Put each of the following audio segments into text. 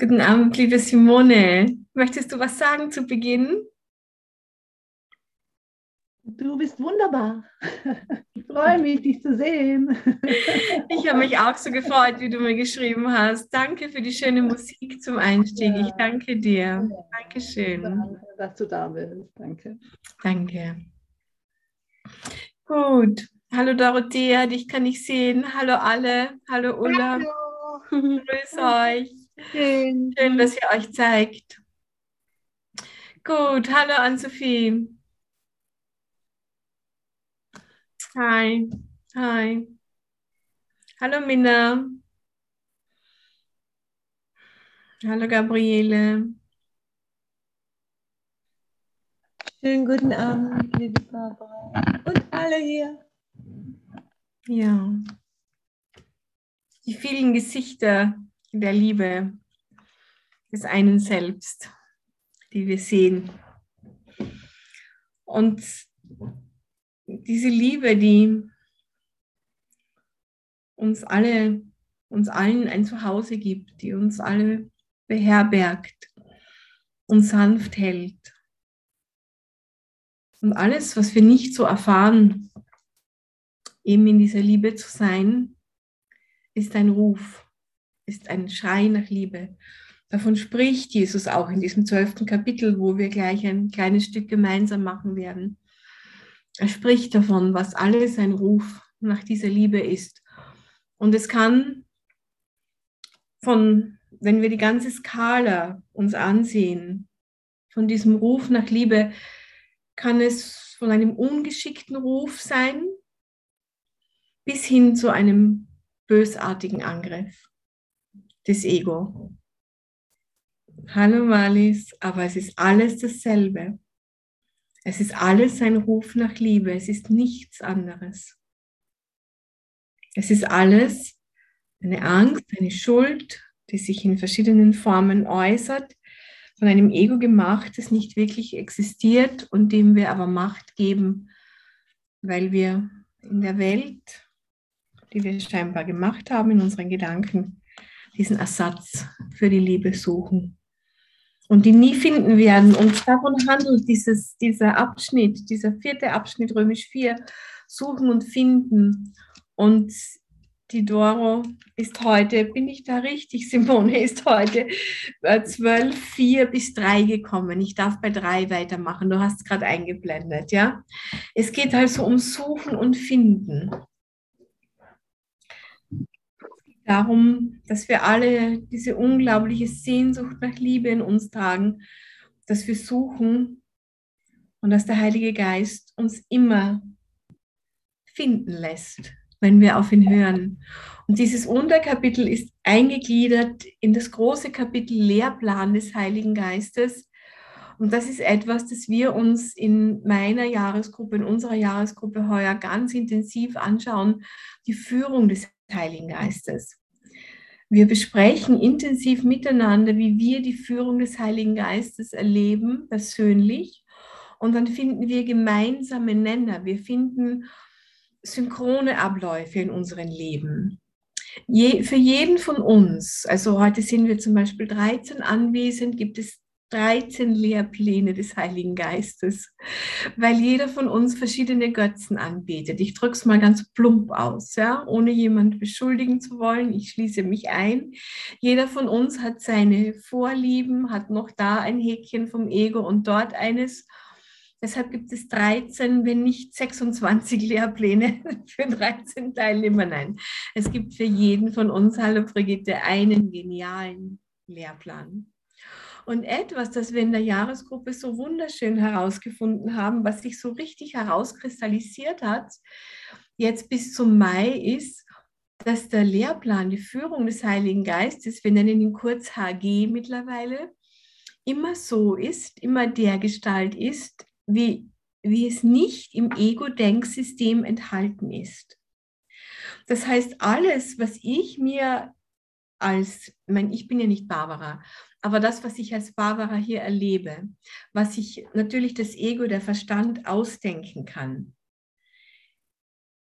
Guten Abend, liebe Simone. Möchtest du was sagen zu Beginn? Du bist wunderbar. Ich freue mich, dich zu sehen. Ich habe mich auch so gefreut, wie du mir geschrieben hast. Danke für die schöne Musik zum Einstieg. Ich danke dir. Dankeschön. Danke, dass du da bist. Danke. Danke. Gut. Hallo Dorothea, dich kann ich sehen. Hallo alle. Hallo Ulla. Hallo. Grüß euch. Schön. Schön, dass ihr euch zeigt. Gut, hallo Ann-Sophie. Hi, hi. Hallo Minna. Hallo Gabriele. Schönen guten Abend, liebe Barbara. Und alle hier. Ja. Die vielen Gesichter der Liebe des einen Selbst, die wir sehen. Und diese Liebe, die uns alle, uns allen ein Zuhause gibt, die uns alle beherbergt und sanft hält. Und alles, was wir nicht so erfahren, eben in dieser Liebe zu sein, ist ein Ruf ist ein Schrei nach Liebe. Davon spricht Jesus auch in diesem zwölften Kapitel, wo wir gleich ein kleines Stück gemeinsam machen werden. Er spricht davon, was alles ein Ruf nach dieser Liebe ist. Und es kann von, wenn wir die ganze Skala uns ansehen, von diesem Ruf nach Liebe, kann es von einem ungeschickten Ruf sein bis hin zu einem bösartigen Angriff das Ego. Hallo Malis, aber es ist alles dasselbe. Es ist alles ein Ruf nach Liebe, es ist nichts anderes. Es ist alles eine Angst, eine Schuld, die sich in verschiedenen Formen äußert, von einem Ego gemacht, das nicht wirklich existiert und dem wir aber Macht geben, weil wir in der Welt, die wir scheinbar gemacht haben, in unseren Gedanken, diesen Ersatz für die Liebe suchen und die nie finden werden. Und davon handelt dieses, dieser Abschnitt, dieser vierte Abschnitt, römisch 4, suchen und finden. Und die Doro ist heute, bin ich da richtig, Simone ist heute äh, 12, 4 bis 3 gekommen. Ich darf bei 3 weitermachen, du hast es gerade eingeblendet, ja. Es geht also um Suchen und Finden darum, dass wir alle diese unglaubliche Sehnsucht nach Liebe in uns tragen, dass wir suchen und dass der Heilige Geist uns immer finden lässt, wenn wir auf ihn hören. Und dieses Unterkapitel ist eingegliedert in das große Kapitel Lehrplan des Heiligen Geistes. Und das ist etwas, das wir uns in meiner Jahresgruppe, in unserer Jahresgruppe heuer ganz intensiv anschauen, die Führung des Heiligen Geistes. Wir besprechen intensiv miteinander, wie wir die Führung des Heiligen Geistes erleben, persönlich. Und dann finden wir gemeinsame Nenner. Wir finden synchrone Abläufe in unserem Leben. Je, für jeden von uns, also heute sind wir zum Beispiel 13 anwesend, gibt es 13 Lehrpläne des Heiligen Geistes, weil jeder von uns verschiedene Götzen anbetet. Ich drücke es mal ganz plump aus, ja, ohne jemand beschuldigen zu wollen. Ich schließe mich ein. Jeder von uns hat seine Vorlieben, hat noch da ein Häkchen vom Ego und dort eines. Deshalb gibt es 13, wenn nicht 26 Lehrpläne für 13 Teilnehmer. Nein, es gibt für jeden von uns, hallo Brigitte, einen genialen Lehrplan. Und etwas, das wir in der Jahresgruppe so wunderschön herausgefunden haben, was sich so richtig herauskristallisiert hat, jetzt bis zum Mai, ist, dass der Lehrplan, die Führung des Heiligen Geistes, wir nennen ihn kurz HG mittlerweile, immer so ist, immer der Gestalt ist, wie, wie es nicht im Ego-Denksystem enthalten ist. Das heißt, alles, was ich mir als, ich, meine, ich bin ja nicht Barbara, aber das, was ich als Barbara hier erlebe, was sich natürlich das Ego, der Verstand ausdenken kann,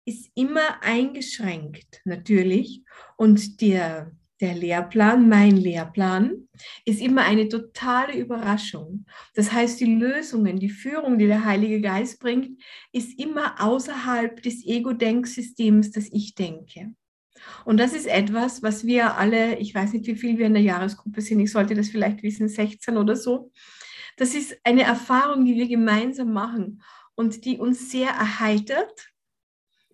ist immer eingeschränkt natürlich und der, der Lehrplan, mein Lehrplan, ist immer eine totale Überraschung. Das heißt, die Lösungen, die Führung, die der Heilige Geist bringt, ist immer außerhalb des Ego-Denksystems, das ich denke. Und das ist etwas, was wir alle, ich weiß nicht, wie viel wir in der Jahresgruppe sind, ich sollte das vielleicht wissen, 16 oder so. Das ist eine Erfahrung, die wir gemeinsam machen und die uns sehr erheitert.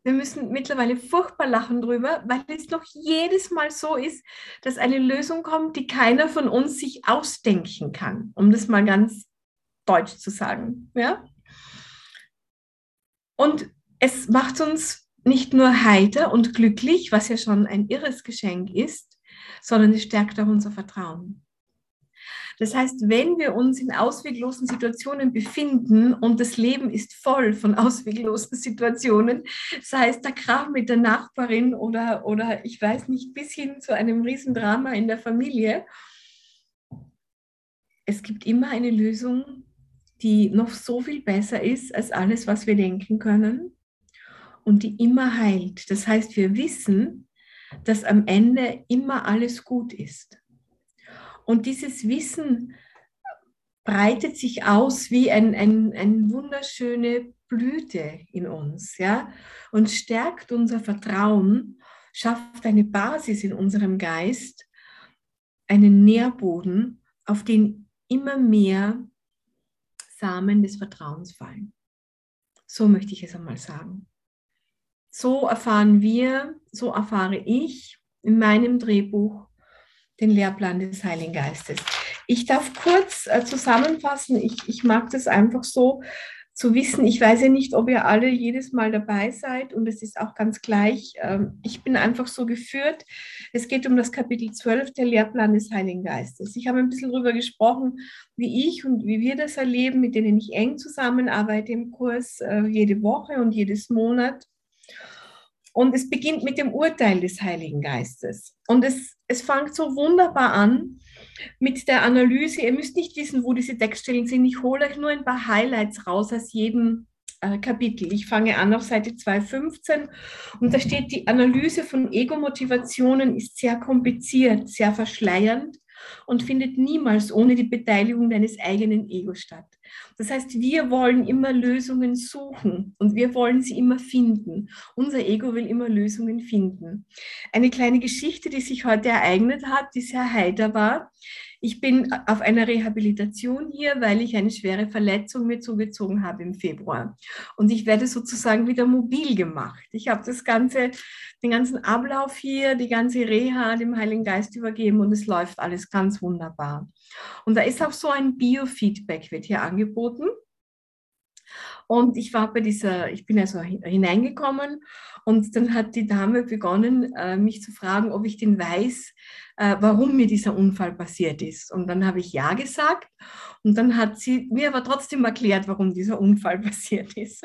Wir müssen mittlerweile furchtbar lachen drüber, weil es noch jedes Mal so ist, dass eine Lösung kommt, die keiner von uns sich ausdenken kann, um das mal ganz deutsch zu sagen. Ja? Und es macht uns nicht nur heiter und glücklich, was ja schon ein irres Geschenk ist, sondern es stärkt auch unser Vertrauen. Das heißt, wenn wir uns in ausweglosen Situationen befinden und das Leben ist voll von ausweglosen Situationen, sei es der Krach mit der Nachbarin oder, oder ich weiß nicht, bis hin zu einem Riesendrama in der Familie, es gibt immer eine Lösung, die noch so viel besser ist als alles, was wir denken können und die immer heilt. Das heißt, wir wissen, dass am Ende immer alles gut ist. Und dieses Wissen breitet sich aus wie ein, ein, eine wunderschöne Blüte in uns, ja, und stärkt unser Vertrauen, schafft eine Basis in unserem Geist, einen Nährboden, auf den immer mehr Samen des Vertrauens fallen. So möchte ich es einmal sagen. So erfahren wir, so erfahre ich in meinem Drehbuch den Lehrplan des Heiligen Geistes. Ich darf kurz äh, zusammenfassen, ich, ich mag das einfach so zu wissen. Ich weiß ja nicht, ob ihr alle jedes Mal dabei seid und es ist auch ganz gleich. Ähm, ich bin einfach so geführt. Es geht um das Kapitel 12, der Lehrplan des Heiligen Geistes. Ich habe ein bisschen darüber gesprochen, wie ich und wie wir das erleben, mit denen ich eng zusammenarbeite im Kurs, äh, jede Woche und jedes Monat. Und es beginnt mit dem Urteil des Heiligen Geistes. Und es, es fängt so wunderbar an mit der Analyse. Ihr müsst nicht wissen, wo diese Textstellen sind. Ich hole euch nur ein paar Highlights raus aus jedem äh, Kapitel. Ich fange an auf Seite 215 und da steht, die Analyse von Ego-Motivationen ist sehr kompliziert, sehr verschleiernd und findet niemals ohne die Beteiligung deines eigenen Egos statt. Das heißt, wir wollen immer Lösungen suchen und wir wollen sie immer finden. Unser Ego will immer Lösungen finden. Eine kleine Geschichte, die sich heute ereignet hat, die sehr heiter war. Ich bin auf einer Rehabilitation hier, weil ich eine schwere Verletzung mir zugezogen habe im Februar. Und ich werde sozusagen wieder mobil gemacht. Ich habe das ganze, den ganzen Ablauf hier, die ganze Reha dem Heiligen Geist übergeben und es läuft alles ganz wunderbar. Und da ist auch so ein Biofeedback, wird hier angeboten. Und ich war bei dieser, ich bin also hineingekommen und dann hat die Dame begonnen, äh, mich zu fragen, ob ich denn weiß, äh, warum mir dieser Unfall passiert ist. Und dann habe ich ja gesagt. Und dann hat sie mir aber trotzdem erklärt, warum dieser Unfall passiert ist.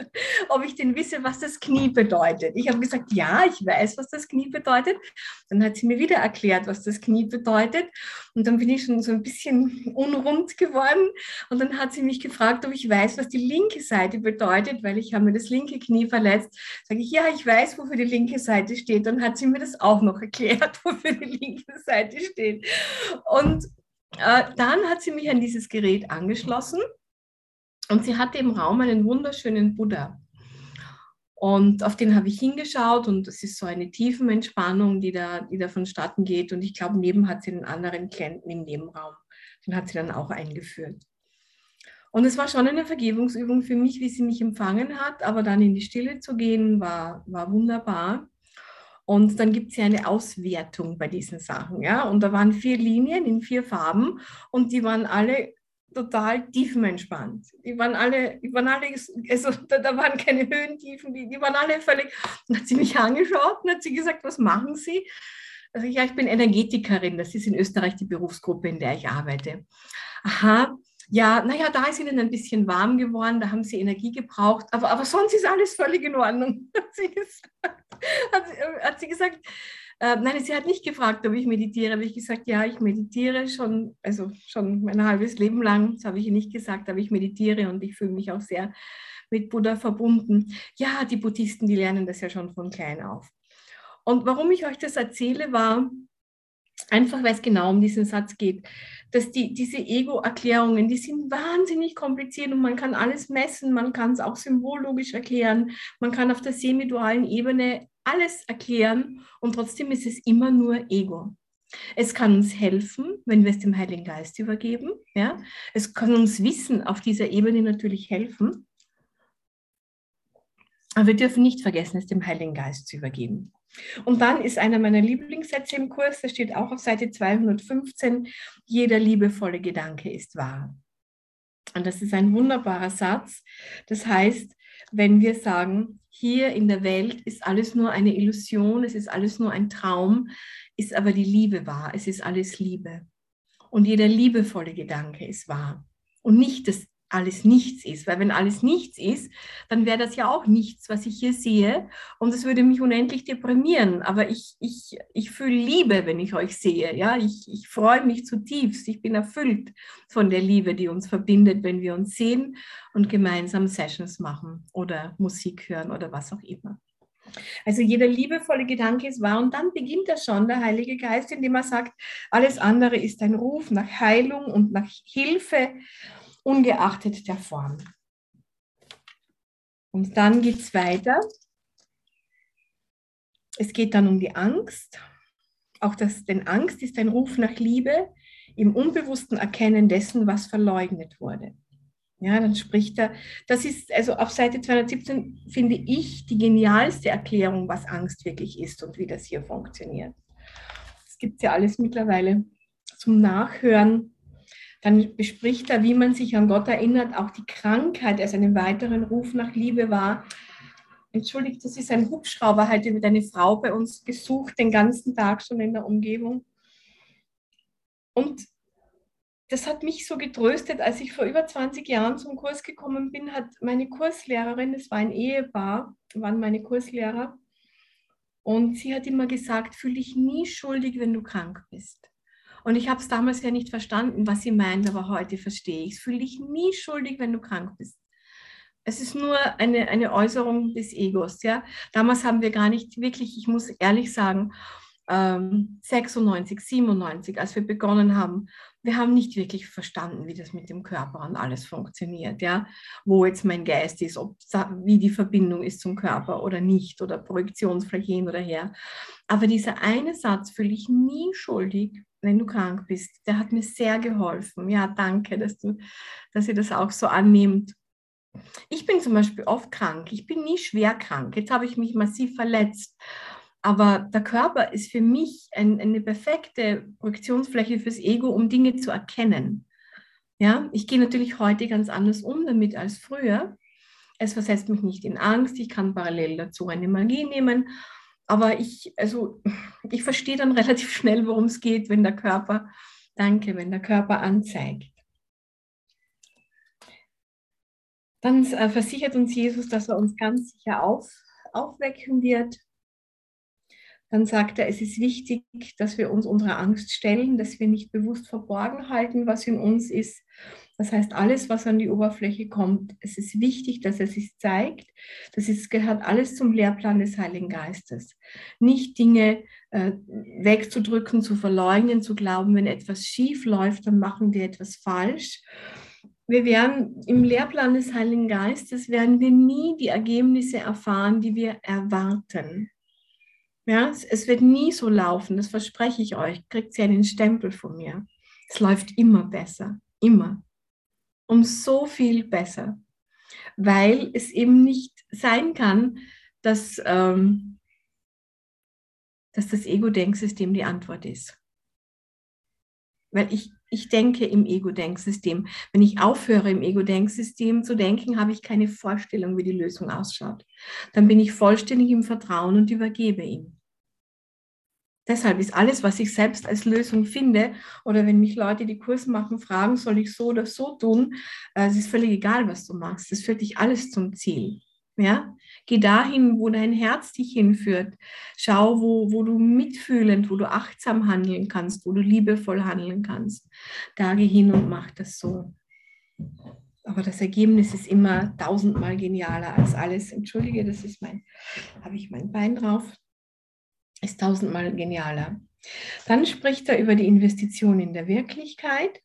Ob ich denn wisse, was das Knie bedeutet. Ich habe gesagt, ja, ich weiß, was das Knie bedeutet. Dann hat sie mir wieder erklärt, was das Knie bedeutet. Und dann bin ich schon so ein bisschen unrund geworden. Und dann hat sie mich gefragt, ob ich weiß, was die linke Seite bedeutet, weil ich habe mir das linke Knie verletzt. Sage ich, ja, ich weiß, wofür die linke Seite steht. Dann hat sie mir das auch noch erklärt, wofür die linke Seite stehen. Und äh, dann hat sie mich an dieses Gerät angeschlossen und sie hatte im Raum einen wunderschönen Buddha. Und auf den habe ich hingeschaut und das ist so eine Tiefenentspannung, die da, die da vonstatten geht. Und ich glaube, neben hat sie einen anderen Klienten im Nebenraum. Den hat sie dann auch eingeführt. Und es war schon eine Vergebungsübung für mich, wie sie mich empfangen hat, aber dann in die Stille zu gehen, war, war wunderbar. Und dann gibt es ja eine Auswertung bei diesen Sachen. Ja? Und da waren vier Linien in vier Farben und die waren alle total tiefenentspannt. Die waren alle, die waren alle, also da, da waren keine Höhentiefen, die, die waren alle völlig. Und hat sie mich angeschaut und hat sie gesagt, was machen Sie? Also ja, ich bin Energetikerin, das ist in Österreich die Berufsgruppe, in der ich arbeite. Aha, ja, naja, da ist ihnen ein bisschen warm geworden, da haben sie Energie gebraucht, aber, aber sonst ist alles völlig in Ordnung, hat sie gesagt. Hat, hat sie gesagt äh, nein, sie hat nicht gefragt, ob ich meditiere, habe ich gesagt, ja, ich meditiere schon, also schon mein halbes Leben lang, das habe ich ihr nicht gesagt, aber ich meditiere und ich fühle mich auch sehr mit Buddha verbunden. Ja, die Buddhisten, die lernen das ja schon von klein auf. Und warum ich euch das erzähle, war, Einfach weil es genau um diesen Satz geht, dass die, diese Ego-Erklärungen, die sind wahnsinnig kompliziert und man kann alles messen, man kann es auch symbologisch erklären, man kann auf der semidualen Ebene alles erklären und trotzdem ist es immer nur Ego. Es kann uns helfen, wenn wir es dem Heiligen Geist übergeben. Ja? Es kann uns Wissen auf dieser Ebene natürlich helfen. Aber wir dürfen nicht vergessen, es dem Heiligen Geist zu übergeben. Und dann ist einer meiner Lieblingssätze im Kurs, der steht auch auf Seite 215, jeder liebevolle Gedanke ist wahr. Und das ist ein wunderbarer Satz. Das heißt, wenn wir sagen, hier in der Welt ist alles nur eine Illusion, es ist alles nur ein Traum, ist aber die Liebe wahr, es ist alles Liebe. Und jeder liebevolle Gedanke ist wahr. Und nicht das alles nichts ist. Weil wenn alles nichts ist, dann wäre das ja auch nichts, was ich hier sehe. Und es würde mich unendlich deprimieren. Aber ich, ich, ich fühle Liebe, wenn ich euch sehe. Ja? Ich, ich freue mich zutiefst. Ich bin erfüllt von der Liebe, die uns verbindet, wenn wir uns sehen und gemeinsam Sessions machen oder Musik hören oder was auch immer. Also jeder liebevolle Gedanke ist wahr und dann beginnt er schon, der Heilige Geist, indem er sagt, alles andere ist ein Ruf nach Heilung und nach Hilfe ungeachtet der Form. Und dann geht es weiter. Es geht dann um die Angst. Auch das, denn Angst ist ein Ruf nach Liebe im unbewussten Erkennen dessen, was verleugnet wurde. Ja, dann spricht er, das ist also auf Seite 217, finde ich, die genialste Erklärung, was Angst wirklich ist und wie das hier funktioniert. Es gibt ja alles mittlerweile zum Nachhören dann bespricht er, wie man sich an Gott erinnert, auch die Krankheit als einen weiteren Ruf nach Liebe war. Entschuldigt, das ist ein Hubschrauber, heute wird eine Frau bei uns gesucht, den ganzen Tag schon in der Umgebung. Und das hat mich so getröstet, als ich vor über 20 Jahren zum Kurs gekommen bin, hat meine Kurslehrerin, es war ein Ehepaar, waren meine Kurslehrer, und sie hat immer gesagt, fühl dich nie schuldig, wenn du krank bist. Und ich habe es damals ja nicht verstanden, was sie meint, aber heute verstehe ich es. Fühl dich nie schuldig, wenn du krank bist. Es ist nur eine, eine Äußerung des Egos. Ja? Damals haben wir gar nicht wirklich, ich muss ehrlich sagen, 96, ähm, 97, als wir begonnen haben, wir haben nicht wirklich verstanden, wie das mit dem Körper und alles funktioniert, ja, wo jetzt mein Geist ist, ob wie die Verbindung ist zum Körper oder nicht oder Projektionsfläche hin oder her. Aber dieser eine Satz fühle ich nie schuldig, wenn du krank bist. Der hat mir sehr geholfen. Ja, danke, dass du, dass ihr das auch so annimmt. Ich bin zum Beispiel oft krank. Ich bin nie schwer krank. Jetzt habe ich mich massiv verletzt. Aber der Körper ist für mich ein, eine perfekte Projektionsfläche fürs Ego, um Dinge zu erkennen. Ja, ich gehe natürlich heute ganz anders um damit als früher. Es versetzt mich nicht in Angst. Ich kann parallel dazu eine Magie nehmen aber ich, also, ich verstehe dann relativ schnell, worum es geht, wenn der Körper, danke, wenn der Körper anzeigt. Dann äh, versichert uns Jesus, dass er uns ganz sicher auf, aufwecken wird. Dann sagt er, es ist wichtig, dass wir uns unserer Angst stellen, dass wir nicht bewusst verborgen halten, was in uns ist, das heißt, alles, was an die Oberfläche kommt, es ist wichtig, dass es sich zeigt. Das ist, gehört alles zum Lehrplan des Heiligen Geistes. Nicht Dinge äh, wegzudrücken, zu verleugnen, zu glauben, wenn etwas schief läuft, dann machen wir etwas falsch. Wir werden im Lehrplan des Heiligen Geistes werden wir nie die Ergebnisse erfahren, die wir erwarten. Ja, es, es wird nie so laufen, das verspreche ich euch. Kriegt ihr einen Stempel von mir. Es läuft immer besser, immer um so viel besser, weil es eben nicht sein kann, dass, ähm, dass das Ego-Denksystem die Antwort ist. Weil ich, ich denke im Ego-Denksystem. Wenn ich aufhöre, im Ego-Denksystem zu denken, habe ich keine Vorstellung, wie die Lösung ausschaut. Dann bin ich vollständig im Vertrauen und übergebe ihm. Deshalb ist alles, was ich selbst als Lösung finde, oder wenn mich Leute, die Kurs machen, fragen, soll ich so oder so tun, äh, es ist völlig egal, was du machst. Das führt dich alles zum Ziel. Ja? Geh dahin, wo dein Herz dich hinführt. Schau, wo, wo du mitfühlend, wo du achtsam handeln kannst, wo du liebevoll handeln kannst. Da geh hin und mach das so. Aber das Ergebnis ist immer tausendmal genialer als alles. Entschuldige, das ist mein, habe ich mein Bein drauf ist tausendmal genialer. Dann spricht er über die Investition in der Wirklichkeit,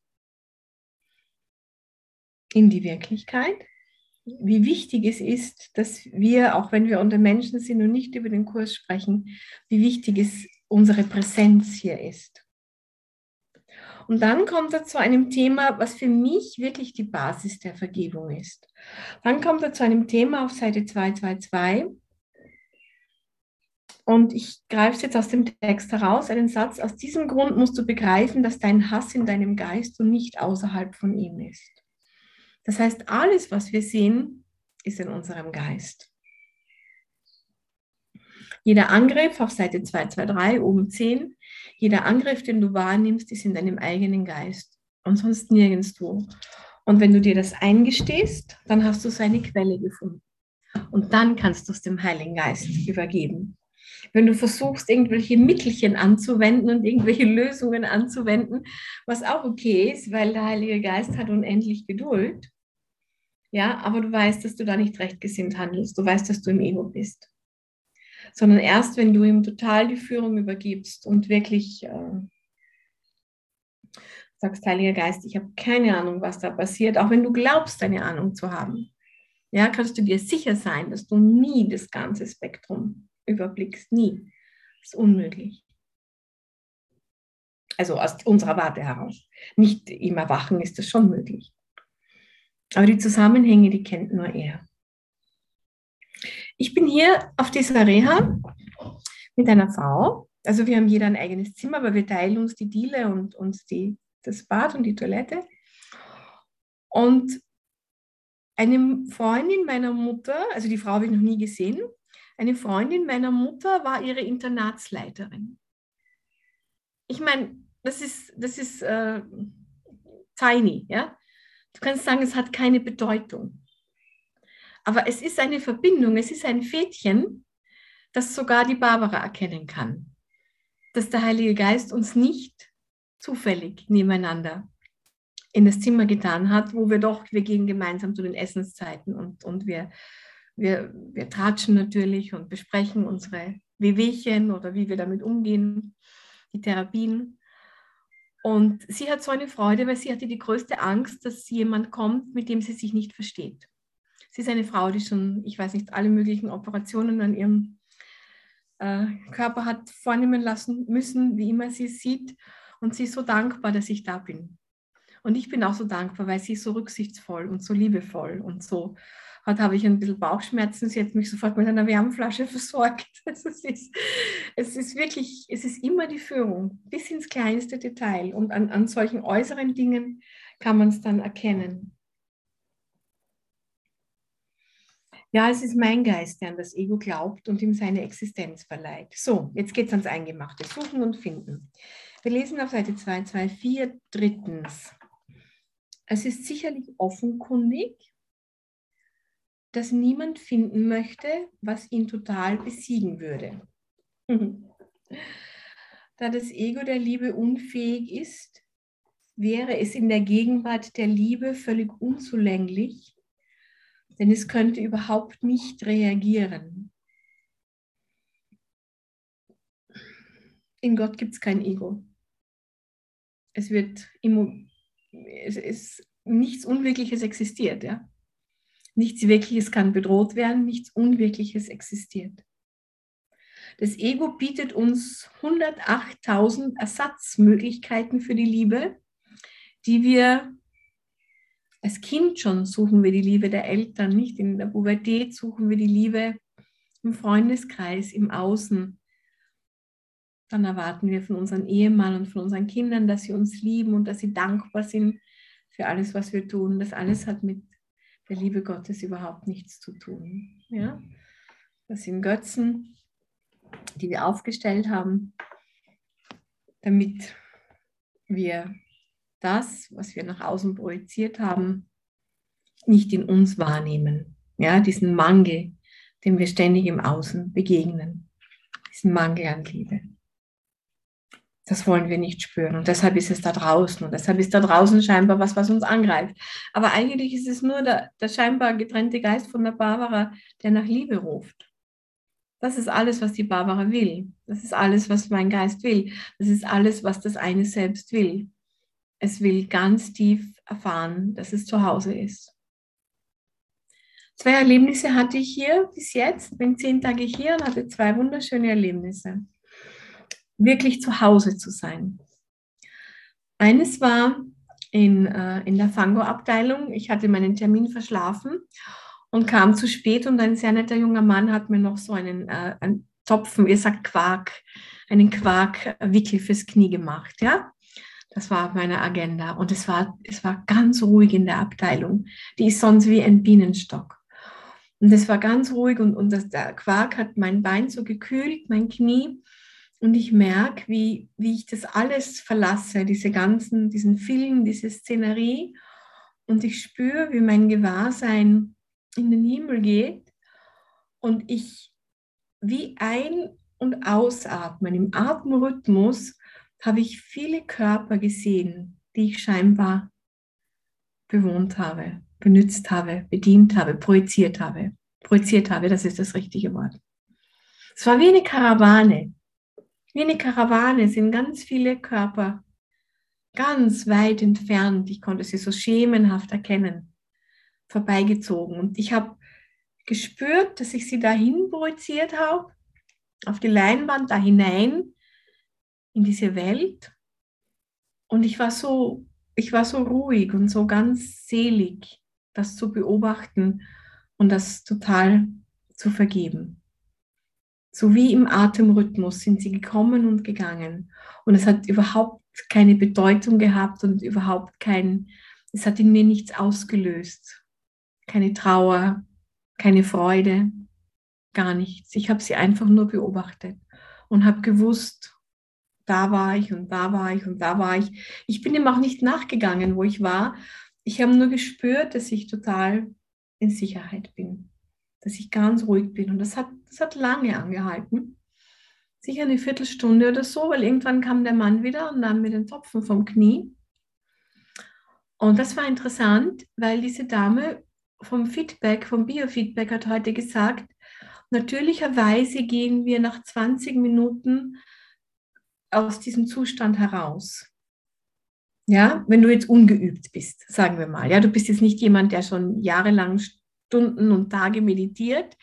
in die Wirklichkeit, wie wichtig es ist, dass wir, auch wenn wir unter Menschen sind und nicht über den Kurs sprechen, wie wichtig es unsere Präsenz hier ist. Und dann kommt er zu einem Thema, was für mich wirklich die Basis der Vergebung ist. Dann kommt er zu einem Thema auf Seite 222. Und ich greife es jetzt aus dem Text heraus, einen Satz. Aus diesem Grund musst du begreifen, dass dein Hass in deinem Geist und nicht außerhalb von ihm ist. Das heißt, alles, was wir sehen, ist in unserem Geist. Jeder Angriff auf Seite 223, oben 10, jeder Angriff, den du wahrnimmst, ist in deinem eigenen Geist und sonst nirgendwo. Und wenn du dir das eingestehst, dann hast du seine Quelle gefunden. Und dann kannst du es dem Heiligen Geist übergeben. Wenn du versuchst, irgendwelche Mittelchen anzuwenden und irgendwelche Lösungen anzuwenden, was auch okay ist, weil der Heilige Geist hat unendlich Geduld, ja, aber du weißt, dass du da nicht rechtgesinnt handelst. Du weißt, dass du im Ego bist sondern erst, wenn du ihm total die Führung übergibst und wirklich äh, sagst, Heiliger Geist, ich habe keine Ahnung, was da passiert, auch wenn du glaubst, eine Ahnung zu haben, ja, kannst du dir sicher sein, dass du nie das ganze Spektrum überblickst, nie. Das ist unmöglich. Also aus unserer Warte heraus. Nicht im Erwachen ist das schon möglich. Aber die Zusammenhänge, die kennt nur er. Ich bin hier auf dieser Reha mit einer Frau. Also wir haben jeder ein eigenes Zimmer, aber wir teilen uns die Diele und uns die, das Bad und die Toilette. Und eine Freundin meiner Mutter, also die Frau habe ich noch nie gesehen, eine Freundin meiner Mutter war ihre Internatsleiterin. Ich meine, das ist, das ist äh, tiny, ja. Du kannst sagen, es hat keine Bedeutung. Aber es ist eine Verbindung, es ist ein Fädchen, das sogar die Barbara erkennen kann. Dass der Heilige Geist uns nicht zufällig nebeneinander in das Zimmer getan hat, wo wir doch, wir gehen gemeinsam zu den Essenszeiten und, und wir, wir, wir tratschen natürlich und besprechen unsere Wehwehchen oder wie wir damit umgehen, die Therapien. Und sie hat so eine Freude, weil sie hatte die größte Angst, dass jemand kommt, mit dem sie sich nicht versteht. Sie ist eine Frau, die schon, ich weiß nicht, alle möglichen Operationen an ihrem äh, Körper hat vornehmen lassen müssen, wie immer sie es sieht. Und sie ist so dankbar, dass ich da bin. Und ich bin auch so dankbar, weil sie ist so rücksichtsvoll und so liebevoll und so. Heute habe ich ein bisschen Bauchschmerzen. Sie hat mich sofort mit einer Wärmflasche versorgt. Also es, ist, es ist wirklich, es ist immer die Führung, bis ins kleinste Detail. Und an, an solchen äußeren Dingen kann man es dann erkennen. Ja, es ist mein Geist, der an das Ego glaubt und ihm seine Existenz verleiht. So, jetzt geht es ans Eingemachte. Suchen und finden. Wir lesen auf Seite 224 drittens. Es ist sicherlich offenkundig, dass niemand finden möchte, was ihn total besiegen würde. da das Ego der Liebe unfähig ist, wäre es in der Gegenwart der Liebe völlig unzulänglich, denn es könnte überhaupt nicht reagieren. In Gott gibt es kein Ego. Es wird es ist nichts Unwirkliches existiert, ja. Nichts Wirkliches kann bedroht werden, nichts Unwirkliches existiert. Das Ego bietet uns 108.000 Ersatzmöglichkeiten für die Liebe, die wir als Kind schon suchen wir die Liebe der Eltern, nicht in der Pubertät suchen wir die Liebe im Freundeskreis, im Außen. Dann erwarten wir von unseren Ehemann und von unseren Kindern, dass sie uns lieben und dass sie dankbar sind für alles, was wir tun. Das alles hat mit der Liebe Gottes überhaupt nichts zu tun. Ja? Das sind Götzen, die wir aufgestellt haben, damit wir das, was wir nach außen projiziert haben, nicht in uns wahrnehmen. Ja, diesen Mangel, dem wir ständig im Außen begegnen. Diesen Mangel an Liebe. Das wollen wir nicht spüren. Und deshalb ist es da draußen. Und deshalb ist da draußen scheinbar was, was uns angreift. Aber eigentlich ist es nur der, der scheinbar getrennte Geist von der Barbara, der nach Liebe ruft. Das ist alles, was die Barbara will. Das ist alles, was mein Geist will. Das ist alles, was das eine selbst will. Es will ganz tief erfahren, dass es zu Hause ist. Zwei Erlebnisse hatte ich hier bis jetzt. Bin zehn Tage hier und hatte zwei wunderschöne Erlebnisse. Wirklich zu Hause zu sein. Eines war in, äh, in der Fango-Abteilung. Ich hatte meinen Termin verschlafen und kam zu spät und ein sehr netter junger Mann hat mir noch so einen, äh, einen Topfen, ihr sagt Quark, einen Quarkwickel fürs Knie gemacht, ja. Das war auf meiner Agenda und es war, es war ganz ruhig in der Abteilung. Die ist sonst wie ein Bienenstock. Und es war ganz ruhig und, und das, der Quark hat mein Bein so gekühlt, mein Knie. Und ich merke, wie, wie ich das alles verlasse, diese ganzen, diesen Film, diese Szenerie. Und ich spüre, wie mein Gewahrsein in den Himmel geht und ich wie ein- und ausatmen, im Atemrhythmus habe ich viele Körper gesehen, die ich scheinbar bewohnt habe, benutzt habe, bedient habe, projiziert habe. Projiziert habe, das ist das richtige Wort. Es war wie eine Karawane. Wie eine Karawane sind ganz viele Körper ganz weit entfernt. Ich konnte sie so schemenhaft erkennen vorbeigezogen. Und ich habe gespürt, dass ich sie dahin projiziert habe, auf die Leinwand, da hinein, in diese Welt. Und ich war so, ich war so ruhig und so ganz selig, das zu beobachten und das total zu vergeben. So wie im Atemrhythmus sind sie gekommen und gegangen. Und es hat überhaupt keine Bedeutung gehabt und überhaupt kein, es hat in mir nichts ausgelöst keine Trauer, keine Freude, gar nichts. Ich habe sie einfach nur beobachtet und habe gewusst, da war ich und da war ich und da war ich. Ich bin ihm auch nicht nachgegangen, wo ich war. Ich habe nur gespürt, dass ich total in Sicherheit bin, dass ich ganz ruhig bin. Und das hat, das hat lange angehalten. Sicher eine Viertelstunde oder so, weil irgendwann kam der Mann wieder und nahm mir den Topfen vom Knie. Und das war interessant, weil diese Dame vom Feedback, vom Biofeedback hat heute gesagt, natürlicherweise gehen wir nach 20 Minuten aus diesem Zustand heraus. Ja, wenn du jetzt ungeübt bist, sagen wir mal. Ja, du bist jetzt nicht jemand, der schon jahrelang Stunden und Tage meditiert,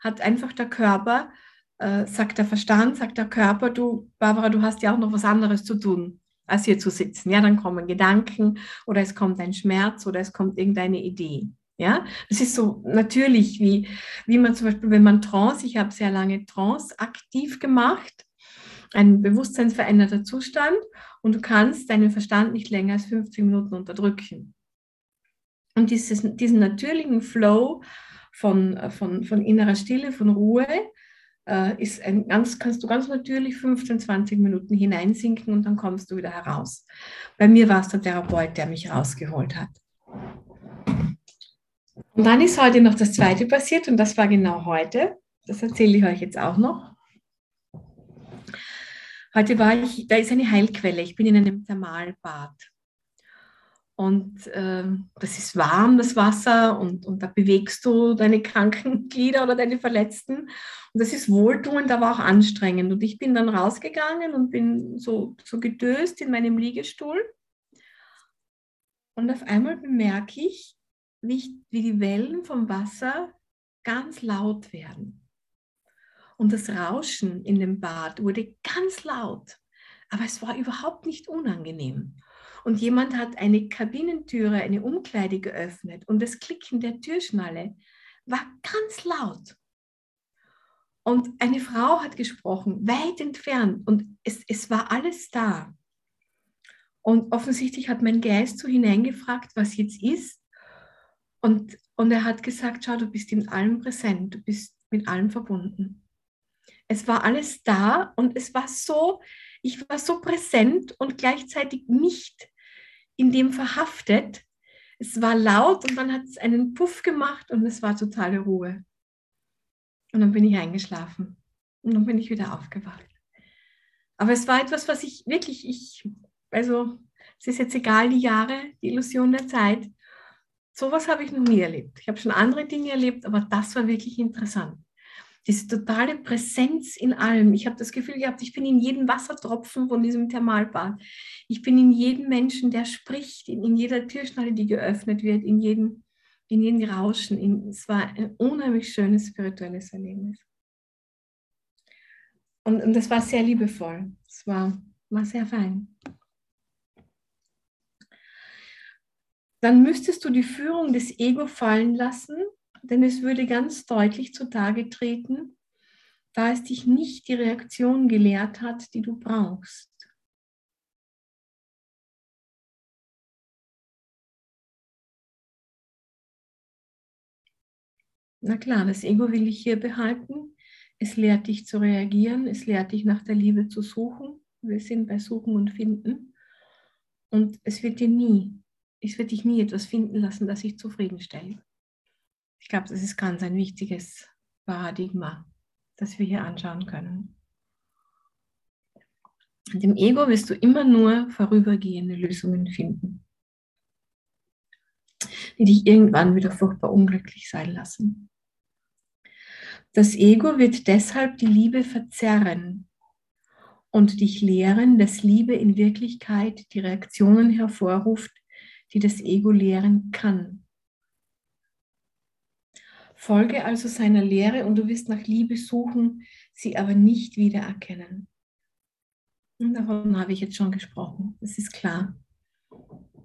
hat einfach der Körper, äh, sagt der Verstand, sagt der Körper, du, Barbara, du hast ja auch noch was anderes zu tun, als hier zu sitzen. Ja, dann kommen Gedanken oder es kommt ein Schmerz oder es kommt irgendeine Idee. Ja, das ist so natürlich, wie, wie man zum Beispiel, wenn man Trance, ich habe sehr lange Trance aktiv gemacht, ein bewusstseinsveränderter Zustand und du kannst deinen Verstand nicht länger als 15 Minuten unterdrücken. Und dieses, diesen natürlichen Flow von, von, von innerer Stille, von Ruhe, äh, ist ein ganz, kannst du ganz natürlich 15, 20 Minuten hineinsinken und dann kommst du wieder heraus. Bei mir war es der Therapeut, der mich rausgeholt hat. Und dann ist heute noch das zweite passiert und das war genau heute. Das erzähle ich euch jetzt auch noch. Heute war ich, da ist eine Heilquelle. Ich bin in einem Thermalbad. Und äh, das ist warm, das Wasser, und, und da bewegst du deine kranken Glieder oder deine Verletzten. Und das ist wohltuend, aber auch anstrengend. Und ich bin dann rausgegangen und bin so, so gedöst in meinem Liegestuhl. Und auf einmal bemerke ich, wie, wie die Wellen vom Wasser ganz laut werden. Und das Rauschen in dem Bad wurde ganz laut, aber es war überhaupt nicht unangenehm. Und jemand hat eine Kabinentüre, eine Umkleide geöffnet und das Klicken der Türschnalle war ganz laut. Und eine Frau hat gesprochen, weit entfernt, und es, es war alles da. Und offensichtlich hat mein Geist so hineingefragt, was jetzt ist. Und, und er hat gesagt, schau, du bist in allem präsent, du bist mit allem verbunden. Es war alles da und es war so, ich war so präsent und gleichzeitig nicht in dem verhaftet. Es war laut und dann hat es einen Puff gemacht und es war totale Ruhe. Und dann bin ich eingeschlafen und dann bin ich wieder aufgewacht. Aber es war etwas, was ich wirklich, ich, also es ist jetzt egal die Jahre, die Illusion der Zeit, Sowas habe ich noch nie erlebt. Ich habe schon andere Dinge erlebt, aber das war wirklich interessant. Diese totale Präsenz in allem. Ich habe das Gefühl gehabt, ich bin in jedem Wassertropfen von diesem Thermalbad. Ich bin in jedem Menschen, der spricht, in, in jeder Türschnalle, die geöffnet wird, in jedem, in jedem Rauschen. In, es war ein unheimlich schönes spirituelles Erlebnis. Und, und das war sehr liebevoll. Es war, war sehr fein. Dann müsstest du die Führung des Ego fallen lassen denn es würde ganz deutlich zutage treten, da es dich nicht die Reaktion gelehrt hat, die du brauchst. Na klar, das Ego will dich hier behalten. Es lehrt dich zu reagieren, es lehrt dich nach der Liebe zu suchen. Wir sind bei Suchen und Finden. Und es wird dir nie, es wird dich nie etwas finden lassen, das dich zufriedenstellt. Ich glaube, das ist ganz ein wichtiges Paradigma, das wir hier anschauen können. Und im Ego wirst du immer nur vorübergehende Lösungen finden, die dich irgendwann wieder furchtbar unglücklich sein lassen. Das Ego wird deshalb die Liebe verzerren und dich lehren, dass Liebe in Wirklichkeit die Reaktionen hervorruft, die das Ego lehren kann. Folge also seiner Lehre und du wirst nach Liebe suchen, sie aber nicht wiedererkennen. Und davon habe ich jetzt schon gesprochen, das ist klar.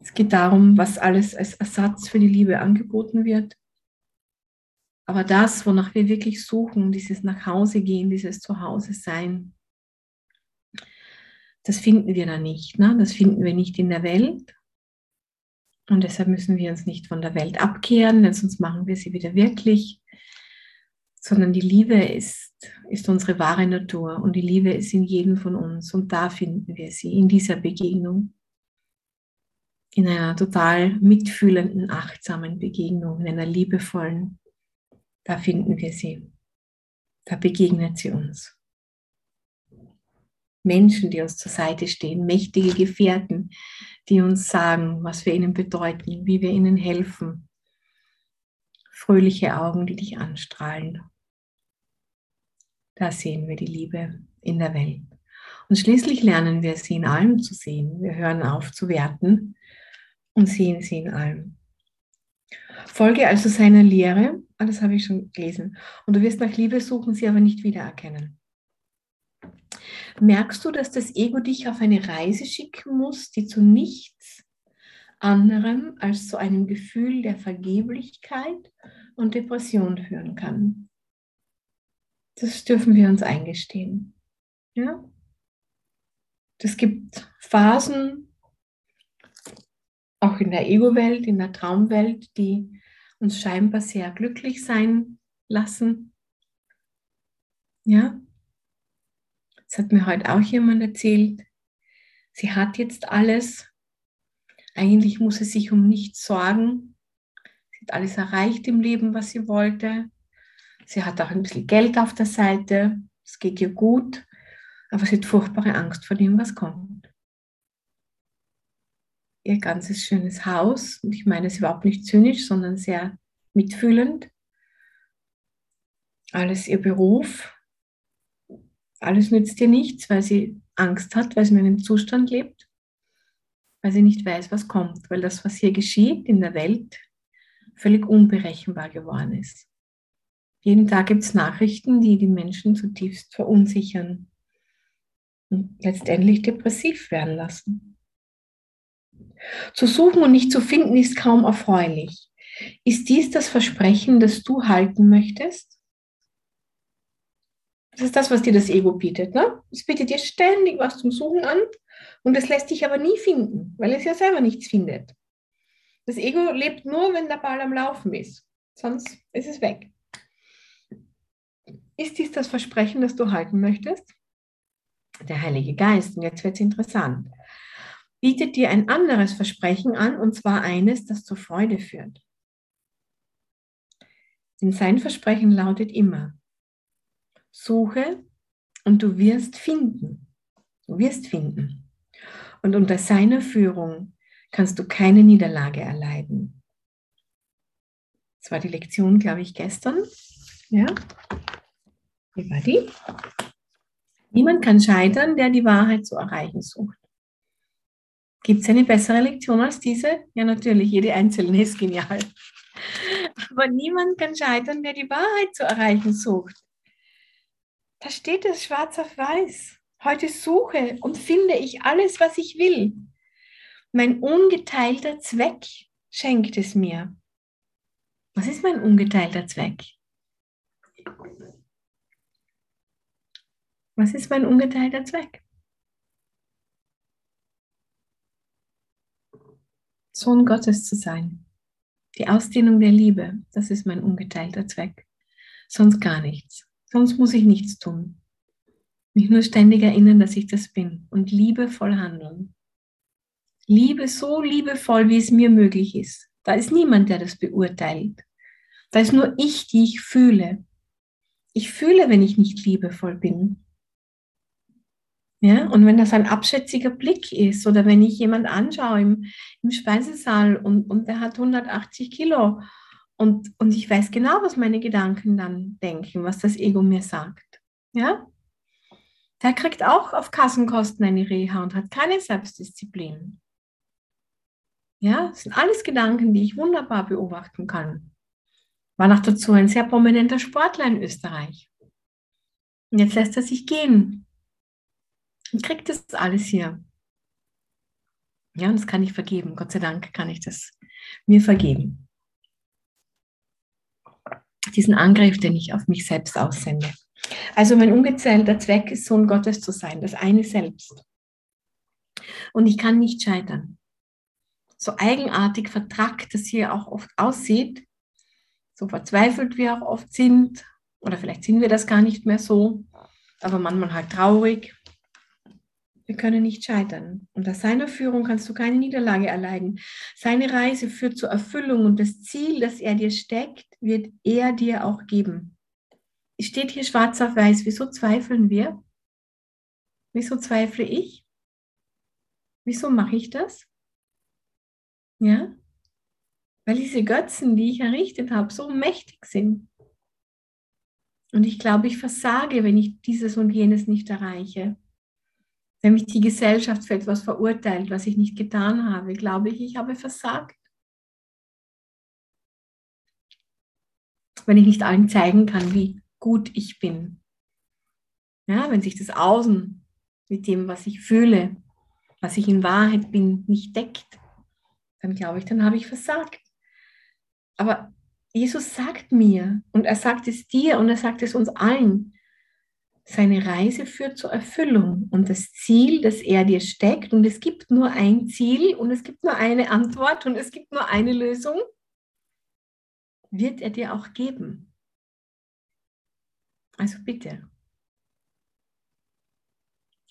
Es geht darum, was alles als Ersatz für die Liebe angeboten wird. Aber das, wonach wir wirklich suchen, dieses Nachhausegehen, dieses Zuhause sein, das finden wir da nicht. Ne? Das finden wir nicht in der Welt. Und deshalb müssen wir uns nicht von der Welt abkehren, denn sonst machen wir sie wieder wirklich, sondern die Liebe ist, ist unsere wahre Natur und die Liebe ist in jedem von uns und da finden wir sie, in dieser Begegnung, in einer total mitfühlenden, achtsamen Begegnung, in einer liebevollen, da finden wir sie, da begegnet sie uns. Menschen, die uns zur Seite stehen, mächtige Gefährten, die uns sagen, was wir ihnen bedeuten, wie wir ihnen helfen. Fröhliche Augen, die dich anstrahlen. Da sehen wir die Liebe in der Welt. Und schließlich lernen wir sie in allem zu sehen. Wir hören auf zu werten und sehen sie in allem. Folge also seiner Lehre, alles habe ich schon gelesen, und du wirst nach Liebe suchen, sie aber nicht wiedererkennen. Merkst du, dass das Ego dich auf eine Reise schicken muss, die zu nichts anderem als zu einem Gefühl der Vergeblichkeit und Depression führen kann? Das dürfen wir uns eingestehen. Ja? Es gibt Phasen, auch in der Ego-Welt, in der Traumwelt, die uns scheinbar sehr glücklich sein lassen. Ja, das hat mir heute auch jemand erzählt. Sie hat jetzt alles. Eigentlich muss sie sich um nichts sorgen. Sie hat alles erreicht im Leben, was sie wollte. Sie hat auch ein bisschen Geld auf der Seite. Es geht ihr gut. Aber sie hat furchtbare Angst vor dem, was kommt. Ihr ganzes schönes Haus, und ich meine es überhaupt nicht zynisch, sondern sehr mitfühlend. Alles ihr Beruf, alles nützt ihr nichts, weil sie Angst hat, weil sie in einem Zustand lebt, weil sie nicht weiß, was kommt, weil das, was hier geschieht in der Welt, völlig unberechenbar geworden ist. Jeden Tag gibt es Nachrichten, die die Menschen zutiefst verunsichern und letztendlich depressiv werden lassen. Zu suchen und nicht zu finden ist kaum erfreulich. Ist dies das Versprechen, das du halten möchtest? Das ist das, was dir das Ego bietet. Ne? Es bietet dir ständig was zum Suchen an und es lässt dich aber nie finden, weil es ja selber nichts findet. Das Ego lebt nur, wenn der Ball am Laufen ist. Sonst ist es weg. Ist dies das Versprechen, das du halten möchtest? Der Heilige Geist, und jetzt wird es interessant, bietet dir ein anderes Versprechen an, und zwar eines, das zur Freude führt. Denn sein Versprechen lautet immer, Suche und du wirst finden. Du wirst finden. Und unter seiner Führung kannst du keine Niederlage erleiden. Das war die Lektion, glaube ich, gestern. Ja? Wie war die? Niemand kann scheitern, der die Wahrheit zu erreichen sucht. Gibt es eine bessere Lektion als diese? Ja, natürlich, jede einzelne ist genial. Aber niemand kann scheitern, der die Wahrheit zu erreichen sucht. Da steht es schwarz auf weiß. Heute suche und finde ich alles, was ich will. Mein ungeteilter Zweck schenkt es mir. Was ist mein ungeteilter Zweck? Was ist mein ungeteilter Zweck? Sohn Gottes zu sein. Die Ausdehnung der Liebe, das ist mein ungeteilter Zweck. Sonst gar nichts. Sonst muss ich nichts tun. Mich nur ständig erinnern, dass ich das bin und liebevoll handeln. Liebe so liebevoll, wie es mir möglich ist. Da ist niemand, der das beurteilt. Da ist nur ich, die ich fühle. Ich fühle, wenn ich nicht liebevoll bin. Ja, und wenn das ein abschätziger Blick ist oder wenn ich jemand anschaue im, im Speisesaal und, und der hat 180 Kilo und, und ich weiß genau, was meine Gedanken dann denken, was das Ego mir sagt. Ja, der kriegt auch auf Kassenkosten eine Reha und hat keine Selbstdisziplin. Ja, das sind alles Gedanken, die ich wunderbar beobachten kann. War noch dazu ein sehr prominenter Sportler in Österreich. Und jetzt lässt er sich gehen und kriegt das alles hier. Ja, und das kann ich vergeben. Gott sei Dank kann ich das mir vergeben. Diesen Angriff, den ich auf mich selbst aussende. Also mein ungezählter Zweck ist, Sohn Gottes zu sein, das eine selbst. Und ich kann nicht scheitern. So eigenartig vertrackt das hier auch oft aussieht, so verzweifelt wir auch oft sind, oder vielleicht sind wir das gar nicht mehr so, aber manchmal halt traurig, wir können nicht scheitern. Unter seiner Führung kannst du keine Niederlage erleiden. Seine Reise führt zur Erfüllung und das Ziel, das er dir steckt, wird er dir auch geben. Es steht hier schwarz auf weiß. Wieso zweifeln wir? Wieso zweifle ich? Wieso mache ich das? Ja? Weil diese Götzen, die ich errichtet habe, so mächtig sind. Und ich glaube, ich versage, wenn ich dieses und jenes nicht erreiche. Wenn mich die Gesellschaft für etwas verurteilt, was ich nicht getan habe, glaube ich, ich habe versagt. Wenn ich nicht allen zeigen kann, wie gut ich bin. Ja, wenn sich das Außen mit dem, was ich fühle, was ich in Wahrheit bin, nicht deckt, dann glaube ich, dann habe ich versagt. Aber Jesus sagt mir und er sagt es dir und er sagt es uns allen, seine Reise führt zur Erfüllung und das Ziel, das er dir steckt, und es gibt nur ein Ziel und es gibt nur eine Antwort und es gibt nur eine Lösung, wird er dir auch geben. Also bitte,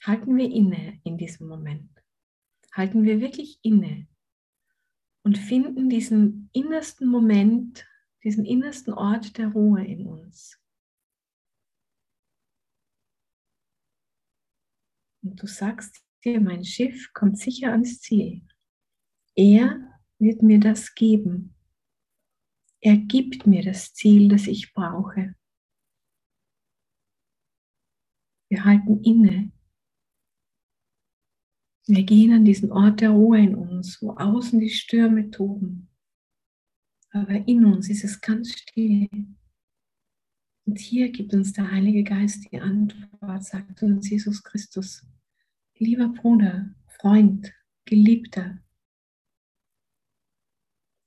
halten wir inne in diesem Moment. Halten wir wirklich inne und finden diesen innersten Moment, diesen innersten Ort der Ruhe in uns. Und du sagst dir, mein Schiff kommt sicher ans Ziel. Er wird mir das geben. Er gibt mir das Ziel, das ich brauche. Wir halten inne. Wir gehen an diesen Ort der Ruhe in uns, wo außen die Stürme toben. Aber in uns ist es ganz still. Und hier gibt uns der Heilige Geist die Antwort, sagt uns Jesus Christus. Lieber Bruder, Freund, Geliebter,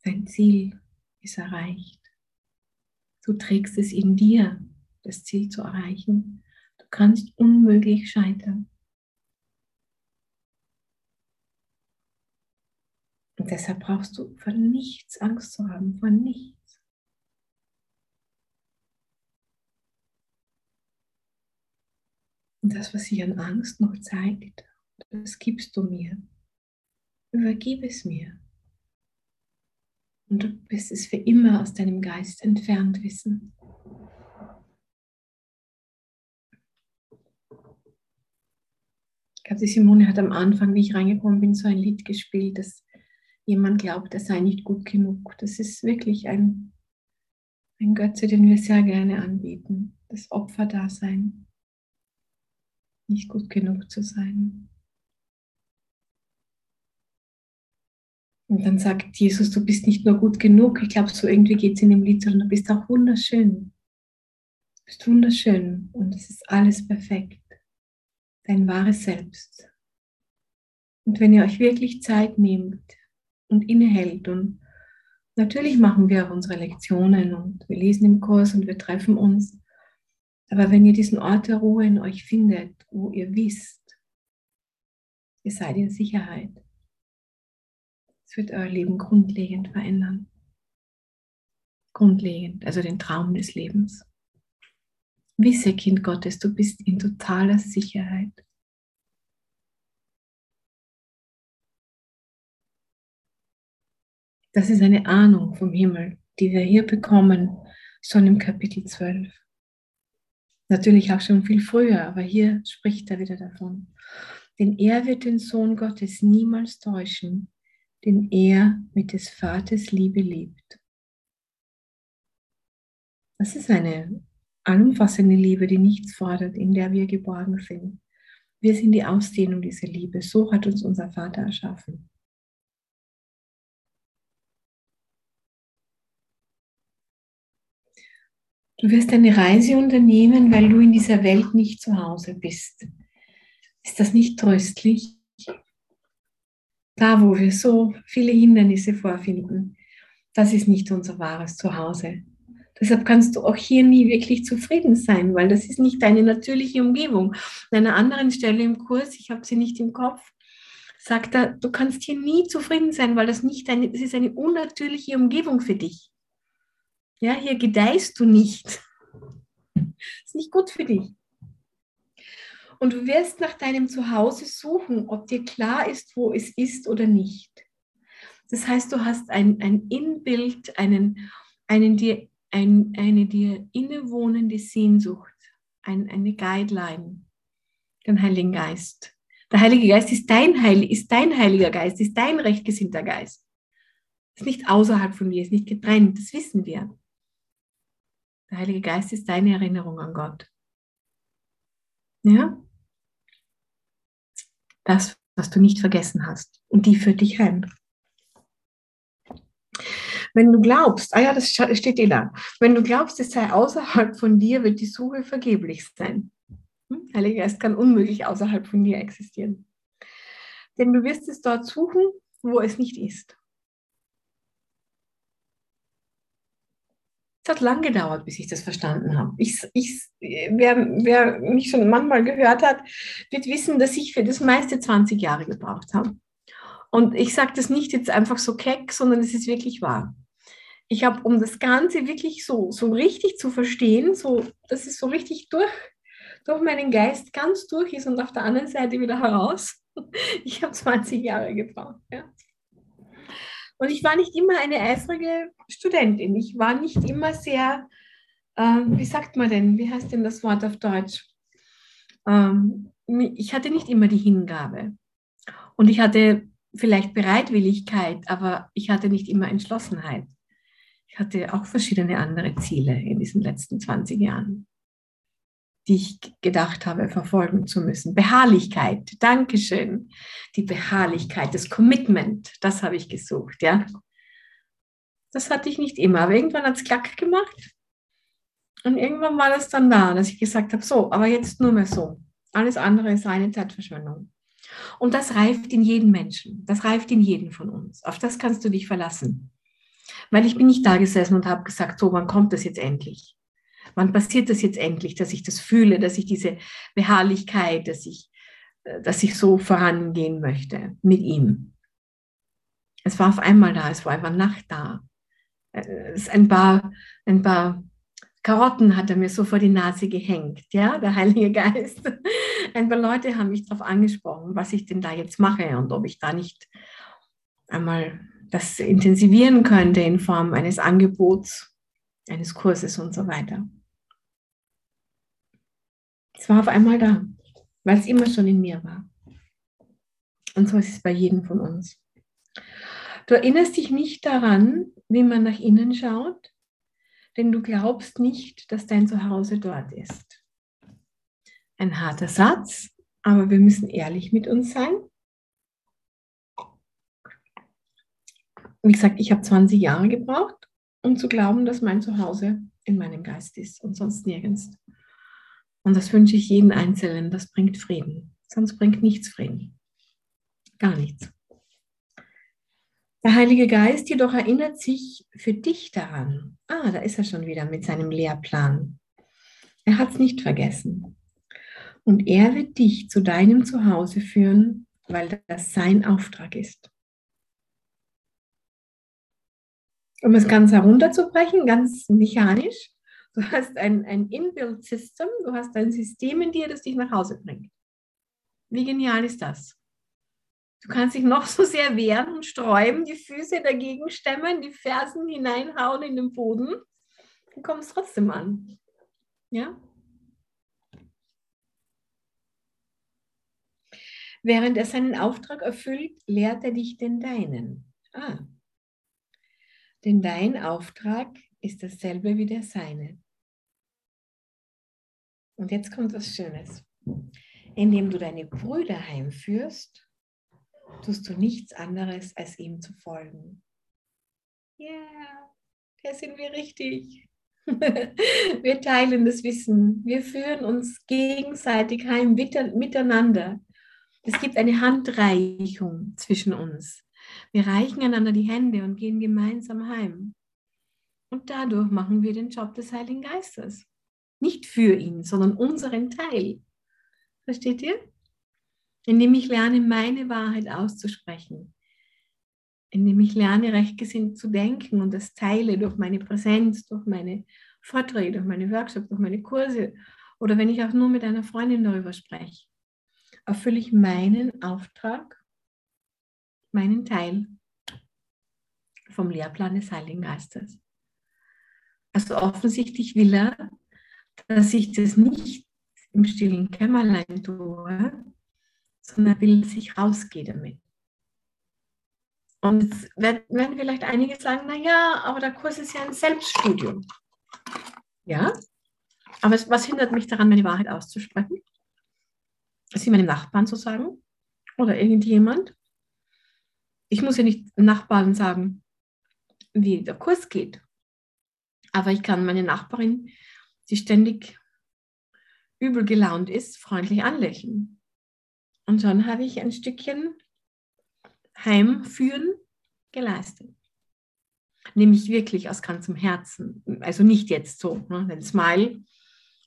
dein Ziel ist erreicht. Du trägst es in dir, das Ziel zu erreichen. Du kannst unmöglich scheitern. Und deshalb brauchst du vor nichts Angst zu haben, vor nichts. Und das, was sich an Angst noch zeigt, das gibst du mir. Übergib es mir. Und du wirst es für immer aus deinem Geist entfernt wissen. Ich glaube, die Simone hat am Anfang, wie ich reingekommen bin, so ein Lied gespielt, dass jemand glaubt, er sei nicht gut genug. Das ist wirklich ein, ein Götze, den wir sehr gerne anbieten. das Opferdasein, nicht gut genug zu sein. Und dann sagt Jesus, du bist nicht nur gut genug, ich glaube, so irgendwie geht es in dem Lied, sondern du bist auch wunderschön. Du bist wunderschön und es ist alles perfekt. Dein wahres Selbst. Und wenn ihr euch wirklich Zeit nehmt und innehält und natürlich machen wir auch unsere Lektionen und wir lesen im Kurs und wir treffen uns, aber wenn ihr diesen Ort der Ruhe in euch findet, wo ihr wisst, ihr seid in Sicherheit, wird euer Leben grundlegend verändern. Grundlegend, also den Traum des Lebens. Wisse, Kind Gottes, du bist in totaler Sicherheit. Das ist eine Ahnung vom Himmel, die wir hier bekommen, schon im Kapitel 12. Natürlich auch schon viel früher, aber hier spricht er wieder davon. Denn er wird den Sohn Gottes niemals täuschen, den er mit des Vaters Liebe liebt. Das ist eine allumfassende Liebe, die nichts fordert, in der wir geborgen sind. Wir sind die Ausdehnung dieser Liebe. So hat uns unser Vater erschaffen. Du wirst eine Reise unternehmen, weil du in dieser Welt nicht zu Hause bist. Ist das nicht tröstlich? Da wo wir so viele Hindernisse vorfinden, das ist nicht unser wahres Zuhause. Deshalb kannst du auch hier nie wirklich zufrieden sein, weil das ist nicht deine natürliche Umgebung. An einer anderen Stelle im Kurs, ich habe sie nicht im Kopf, sagt er, du kannst hier nie zufrieden sein, weil das nicht deine, das ist eine unnatürliche Umgebung für dich. Ja, hier gedeihst du nicht. Das ist nicht gut für dich. Und du wirst nach deinem Zuhause suchen, ob dir klar ist, wo es ist oder nicht. Das heißt, du hast ein, ein Inbild, einen, einen dir, ein, eine dir innewohnende Sehnsucht, ein, eine Guideline, den Heiligen Geist. Der Heilige Geist ist dein, Heil, ist dein Heiliger Geist, ist dein rechtgesinnter Geist. Ist nicht außerhalb von dir, ist nicht getrennt, das wissen wir. Der Heilige Geist ist deine Erinnerung an Gott. Ja? Das, was du nicht vergessen hast. Und die führt dich heim. Wenn du glaubst, ah ja, das steht eh da. Wenn du glaubst, es sei außerhalb von dir, wird die Suche vergeblich sein. Hm? Heiliger Geist kann unmöglich außerhalb von dir existieren. Denn du wirst es dort suchen, wo es nicht ist. Es hat lang gedauert, bis ich das verstanden habe. Ich, ich, wer, wer mich schon manchmal gehört hat, wird wissen, dass ich für das meiste 20 Jahre gebraucht habe. Und ich sage das nicht jetzt einfach so keck, sondern es ist wirklich wahr. Ich habe, um das Ganze wirklich so, so richtig zu verstehen, so, dass es so richtig durch, durch meinen Geist ganz durch ist und auf der anderen Seite wieder heraus. Ich habe 20 Jahre gebraucht. Ja. Und ich war nicht immer eine eifrige Studentin. Ich war nicht immer sehr, äh, wie sagt man denn, wie heißt denn das Wort auf Deutsch? Ähm, ich hatte nicht immer die Hingabe. Und ich hatte vielleicht Bereitwilligkeit, aber ich hatte nicht immer Entschlossenheit. Ich hatte auch verschiedene andere Ziele in diesen letzten 20 Jahren die ich gedacht habe, verfolgen zu müssen. Beharrlichkeit, Dankeschön. Die Beharrlichkeit, das Commitment, das habe ich gesucht, ja. Das hatte ich nicht immer, aber irgendwann hat es klack gemacht. Und irgendwann war das dann da, dass ich gesagt habe, so, aber jetzt nur mehr so. Alles andere ist eine Zeitverschwendung. Und das reift in jeden Menschen. Das reift in jeden von uns. Auf das kannst du dich verlassen. Weil ich bin nicht da gesessen und habe gesagt, so, wann kommt das jetzt endlich? Wann passiert das jetzt endlich, dass ich das fühle, dass ich diese Beharrlichkeit, dass ich, äh, dass ich so vorangehen möchte mit ihm. Es war auf einmal da, es war einfach Nacht da. Äh, ein paar, ein paar Karotten hat er mir so vor die Nase gehängt, ja, der Heilige Geist. Ein paar Leute haben mich darauf angesprochen, was ich denn da jetzt mache und ob ich da nicht einmal das intensivieren könnte in Form eines Angebots, eines Kurses und so weiter. Es war auf einmal da, weil es immer schon in mir war. Und so ist es bei jedem von uns. Du erinnerst dich nicht daran, wie man nach innen schaut. denn du glaubst nicht, dass dein Zuhause dort ist. Ein harter Satz, aber wir müssen ehrlich mit uns sein. Wie gesagt, ich habe 20 Jahre gebraucht, um zu glauben, dass mein Zuhause in meinem Geist ist und sonst nirgends. Und das wünsche ich jedem Einzelnen. Das bringt Frieden. Sonst bringt nichts Frieden. Gar nichts. Der Heilige Geist jedoch erinnert sich für dich daran. Ah, da ist er schon wieder mit seinem Lehrplan. Er hat es nicht vergessen. Und er wird dich zu deinem Zuhause führen, weil das sein Auftrag ist. Um es ganz herunterzubrechen, ganz mechanisch, du hast ein, ein Inbuilt System, du hast ein System in dir, das dich nach Hause bringt. Wie genial ist das? Du kannst dich noch so sehr wehren und sträuben, die Füße dagegen stemmen, die Fersen hineinhauen in den Boden. Du kommst trotzdem an. Ja? Während er seinen Auftrag erfüllt, lehrt er dich den deinen. Ah. Denn dein Auftrag ist dasselbe wie der seine. Und jetzt kommt was Schönes. Indem du deine Brüder heimführst, tust du nichts anderes, als ihm zu folgen. Ja, yeah, da sind wir richtig. wir teilen das Wissen. Wir führen uns gegenseitig heim miteinander. Es gibt eine Handreichung zwischen uns. Wir reichen einander die Hände und gehen gemeinsam heim. Und dadurch machen wir den Job des Heiligen Geistes. Nicht für ihn, sondern unseren Teil. Versteht ihr? indem ich lerne, meine Wahrheit auszusprechen, indem ich lerne, rechtgesinnt zu denken und das teile durch meine Präsenz, durch meine Vorträge, durch meine Workshops, durch meine Kurse oder wenn ich auch nur mit einer Freundin darüber spreche, erfülle ich meinen Auftrag, meinen Teil vom Lehrplan des Heiligen Geistes. Also offensichtlich will er, dass ich das nicht im stillen Kämmerlein tue, sondern will, dass ich rausgehe damit. Und jetzt werden vielleicht einige sagen, naja, aber der Kurs ist ja ein Selbststudium. Ja, aber was hindert mich daran, meine Wahrheit auszusprechen? Sie meinem Nachbarn zu sagen oder irgendjemand. Ich muss ja nicht Nachbarn sagen, wie der Kurs geht. Aber ich kann meine Nachbarin, die ständig übel gelaunt ist, freundlich anlächeln. Und schon habe ich ein Stückchen Heimführen geleistet. Nämlich wirklich aus ganzem Herzen. Also nicht jetzt so, ne, den Smile,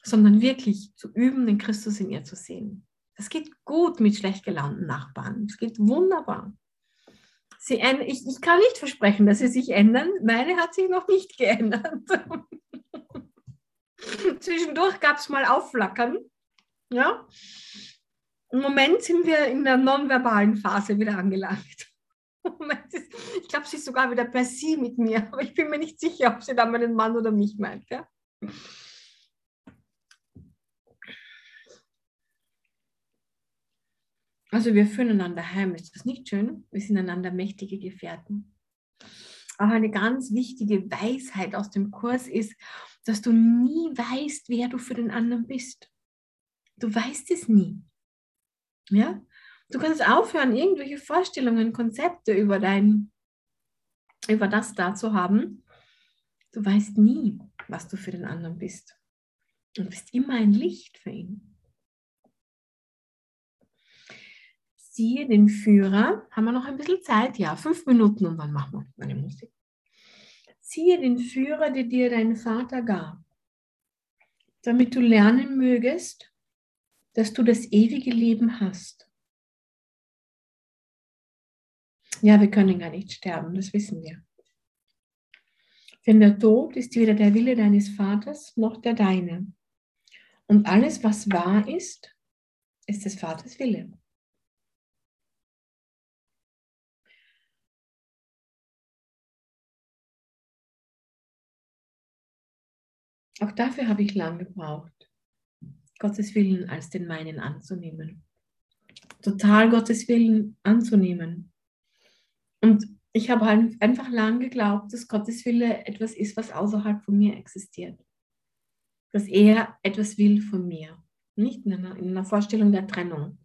sondern wirklich zu üben, den Christus in ihr zu sehen. Das geht gut mit schlecht gelaunten Nachbarn. Es geht wunderbar. Sie, ich, ich kann nicht versprechen, dass sie sich ändern. Meine hat sich noch nicht geändert. Zwischendurch gab es mal Aufflackern. Ja? Im Moment sind wir in der nonverbalen Phase wieder angelangt. Ich glaube, sie ist sogar wieder per Sie mit mir, aber ich bin mir nicht sicher, ob sie dann meinen Mann oder mich meint. Ja? Also wir führen einander heim. Ist das nicht schön? Wir sind einander mächtige Gefährten. Aber eine ganz wichtige Weisheit aus dem Kurs ist, dass du nie weißt, wer du für den anderen bist. Du weißt es nie. Ja? Du kannst aufhören, irgendwelche Vorstellungen, Konzepte über dein, über das da zu haben. Du weißt nie, was du für den anderen bist. Du bist immer ein Licht für ihn. Siehe den Führer, haben wir noch ein bisschen Zeit? Ja, fünf Minuten und dann machen wir meine Musik. Siehe den Führer, der dir dein Vater gab, damit du lernen mögest, dass du das ewige Leben hast. Ja, wir können gar nicht sterben, das wissen wir. Denn der Tod ist weder der Wille deines Vaters noch der deine. Und alles, was wahr ist, ist des Vaters Wille. Auch dafür habe ich lange gebraucht. Gottes Willen als den meinen anzunehmen. Total Gottes Willen anzunehmen. Und ich habe halt einfach lang geglaubt, dass Gottes Wille etwas ist, was außerhalb von mir existiert. Dass er etwas will von mir, nicht in einer, in einer Vorstellung der Trennung.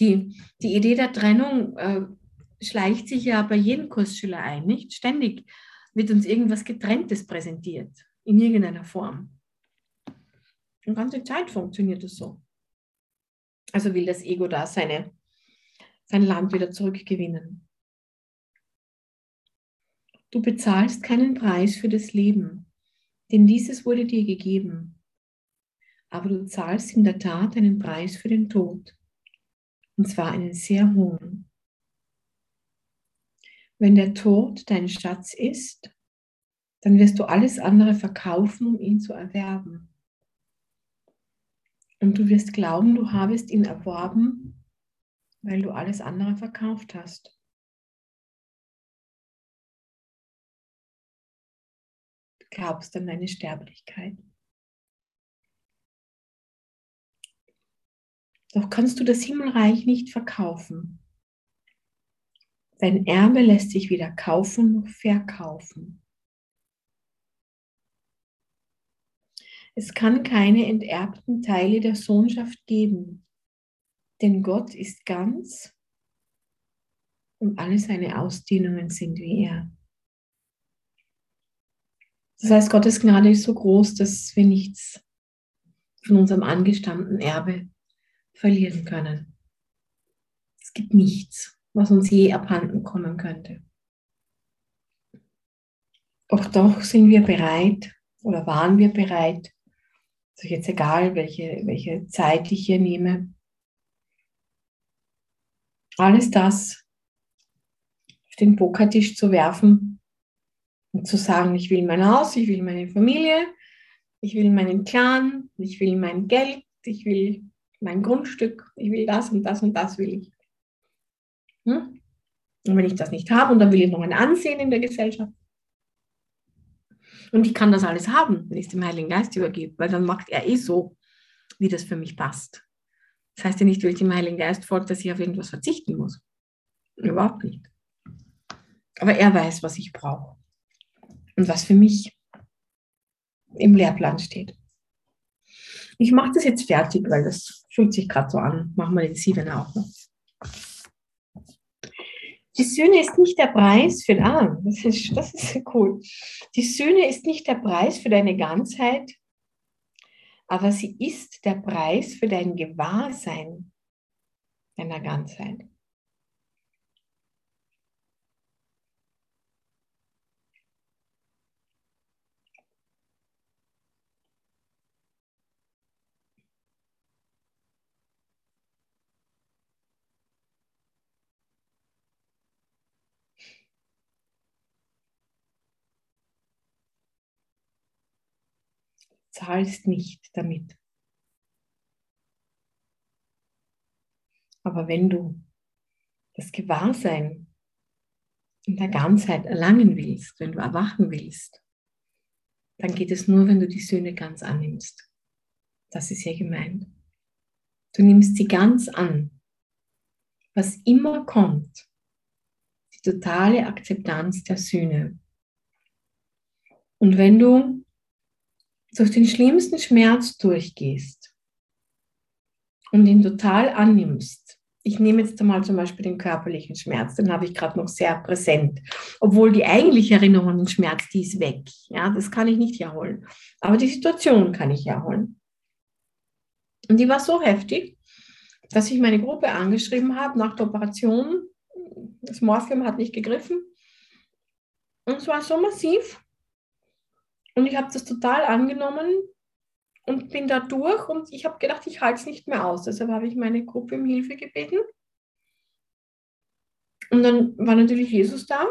Die, die Idee der Trennung äh, schleicht sich ja bei jedem Kursschüler ein, nicht? Ständig wird uns irgendwas Getrenntes präsentiert, in irgendeiner Form. Die ganze Zeit funktioniert es so. Also will das Ego da seine, sein Land wieder zurückgewinnen. Du bezahlst keinen Preis für das Leben, denn dieses wurde dir gegeben. Aber du zahlst in der Tat einen Preis für den Tod, und zwar einen sehr hohen. Wenn der Tod dein Schatz ist, dann wirst du alles andere verkaufen, um ihn zu erwerben. Und du wirst glauben, du habest ihn erworben, weil du alles andere verkauft hast. Du glaubst an deine Sterblichkeit. Doch kannst du das Himmelreich nicht verkaufen. Dein Erbe lässt sich weder kaufen noch verkaufen. Es kann keine enterbten Teile der Sohnschaft geben, denn Gott ist ganz und alle seine Ausdehnungen sind wie er. Das heißt, Gottes Gnade ist so groß, dass wir nichts von unserem angestammten Erbe verlieren können. Es gibt nichts, was uns je abhanden kommen könnte. Doch doch sind wir bereit oder waren wir bereit, ist jetzt egal, welche, welche Zeit ich hier nehme. Alles das auf den Pokertisch zu werfen und zu sagen, ich will mein Haus, ich will meine Familie, ich will meinen Clan, ich will mein Geld, ich will mein Grundstück, ich will das und das und das will ich. Hm? Und wenn ich das nicht habe und dann will ich noch ein Ansehen in der Gesellschaft, und ich kann das alles haben, wenn ich es dem Heiligen Geist übergebe, weil dann macht er eh so, wie das für mich passt. Das heißt ja nicht, weil ich dem Heiligen Geist folge, dass ich auf irgendwas verzichten muss. Überhaupt nicht. Aber er weiß, was ich brauche und was für mich im Lehrplan steht. Ich mache das jetzt fertig, weil das fühlt sich gerade so an. Machen wir den Sieben auch noch. Die Sühne ist nicht der Preis für, ah, das ist, das ist cool. Die Sühne ist nicht der Preis für deine Ganzheit, aber sie ist der Preis für dein Gewahrsein deiner Ganzheit. Zahlst nicht damit. Aber wenn du das Gewahrsein in der Ganzheit erlangen willst, wenn du erwachen willst, dann geht es nur, wenn du die Söhne ganz annimmst. Das ist ja gemeint. Du nimmst sie ganz an. Was immer kommt, die totale Akzeptanz der Söhne. Und wenn du durch den schlimmsten Schmerz durchgehst und ihn total annimmst, ich nehme jetzt einmal zum Beispiel den körperlichen Schmerz, den habe ich gerade noch sehr präsent. Obwohl die eigentliche Erinnerung an den Schmerz, die ist weg. Ja, das kann ich nicht herholen. Aber die Situation kann ich herholen. Und die war so heftig, dass ich meine Gruppe angeschrieben habe nach der Operation. Das Morphium hat nicht gegriffen. Und es war so massiv, und ich habe das total angenommen und bin da durch und ich habe gedacht, ich halte es nicht mehr aus. Deshalb habe ich meine Gruppe um Hilfe gebeten. Und dann war natürlich Jesus da.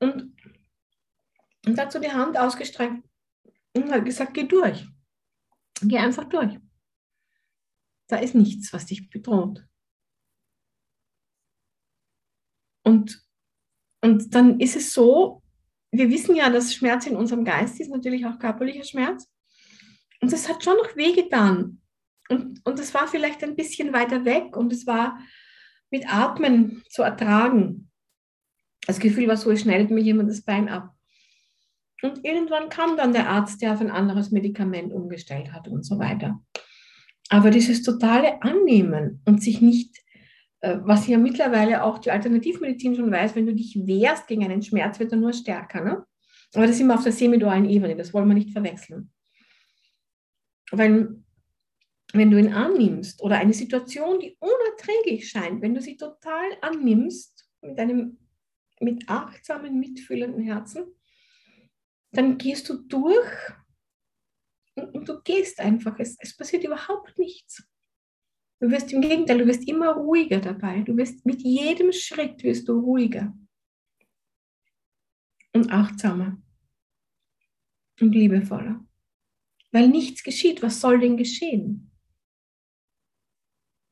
Und, und hat so die Hand ausgestreckt und hat gesagt, geh durch. Geh einfach durch. Da ist nichts, was dich bedroht. Und und dann ist es so, wir wissen ja, dass Schmerz in unserem Geist ist, natürlich auch körperlicher Schmerz. Und das hat schon noch wehgetan. Und, und das war vielleicht ein bisschen weiter weg und es war mit Atmen zu ertragen. Das Gefühl war so, es schneidet mir jemand das Bein ab. Und irgendwann kam dann der Arzt, der auf ein anderes Medikament umgestellt hat und so weiter. Aber dieses totale Annehmen und sich nicht, was ja mittlerweile auch die Alternativmedizin schon weiß, wenn du dich wehrst gegen einen Schmerz, wird er nur stärker. Ne? Aber das ist immer auf der semidualen Ebene, das wollen wir nicht verwechseln. Weil wenn du ihn annimmst oder eine Situation, die unerträglich scheint, wenn du sie total annimmst mit einem mit achtsamen, mitfühlenden Herzen, dann gehst du durch und, und du gehst einfach. Es, es passiert überhaupt nichts. Du wirst im Gegenteil, du wirst immer ruhiger dabei. Du wirst mit jedem Schritt wirst du ruhiger und achtsamer und liebevoller. Weil nichts geschieht. Was soll denn geschehen?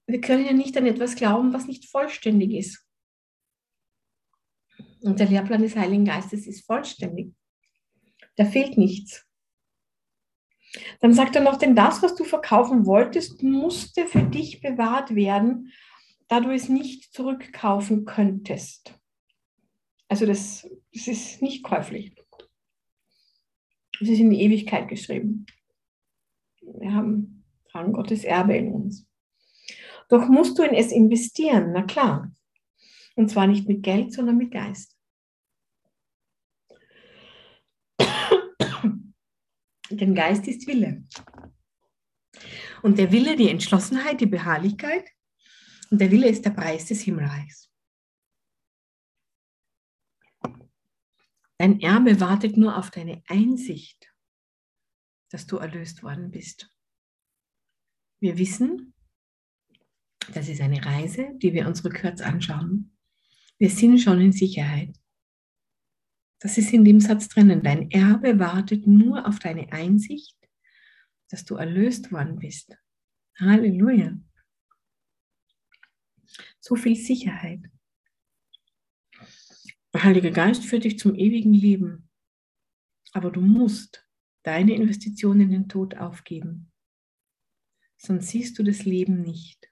Wir können ja nicht an etwas glauben, was nicht vollständig ist. Und der Lehrplan des Heiligen Geistes ist vollständig. Da fehlt nichts. Dann sagt er noch, denn das, was du verkaufen wolltest, musste für dich bewahrt werden, da du es nicht zurückkaufen könntest. Also das, das ist nicht käuflich. Es ist in die Ewigkeit geschrieben. Wir haben, haben Gottes Erbe in uns. Doch musst du in es investieren, na klar. Und zwar nicht mit Geld, sondern mit Geist. Denn Geist ist Wille. Und der Wille, die Entschlossenheit, die Beharrlichkeit. Und der Wille ist der Preis des Himmelreichs. Dein Erbe wartet nur auf deine Einsicht, dass du erlöst worden bist. Wir wissen, das ist eine Reise, die wir uns rückwärts anschauen. Wir sind schon in Sicherheit. Das ist in dem Satz drinnen. Dein Erbe wartet nur auf deine Einsicht, dass du erlöst worden bist. Halleluja. So viel Sicherheit. Der Heilige Geist führt dich zum ewigen Leben. Aber du musst deine Investition in den Tod aufgeben. Sonst siehst du das Leben nicht,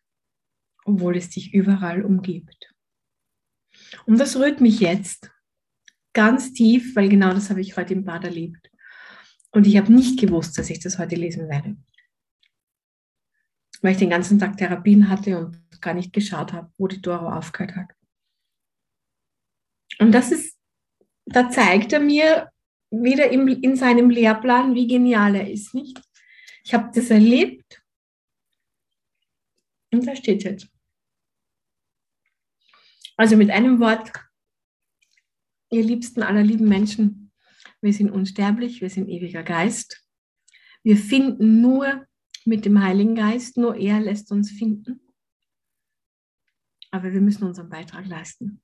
obwohl es dich überall umgibt. Und das rührt mich jetzt, ganz tief, weil genau das habe ich heute im Bad erlebt. Und ich habe nicht gewusst, dass ich das heute lesen werde. Weil ich den ganzen Tag Therapien hatte und gar nicht geschaut habe, wo die Doro aufgehört hat. Und das ist, da zeigt er mir wieder im, in seinem Lehrplan, wie genial er ist, nicht? Ich habe das erlebt und da steht jetzt. Also mit einem Wort, ihr liebsten aller lieben Menschen, wir sind unsterblich, wir sind ewiger Geist. Wir finden nur mit dem Heiligen Geist, nur er lässt uns finden. Aber wir müssen unseren Beitrag leisten.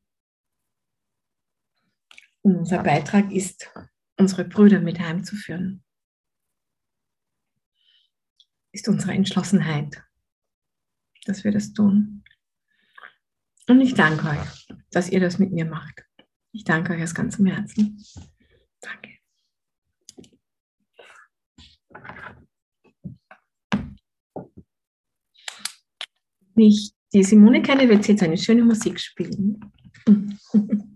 Und unser Beitrag ist, unsere Brüder mit heimzuführen. Ist unsere Entschlossenheit, dass wir das tun. Und ich danke euch, dass ihr das mit mir macht. Ich danke euch aus ganzem Herzen. Danke. Wenn ich die Simone kenne, wird sie jetzt eine schöne Musik spielen.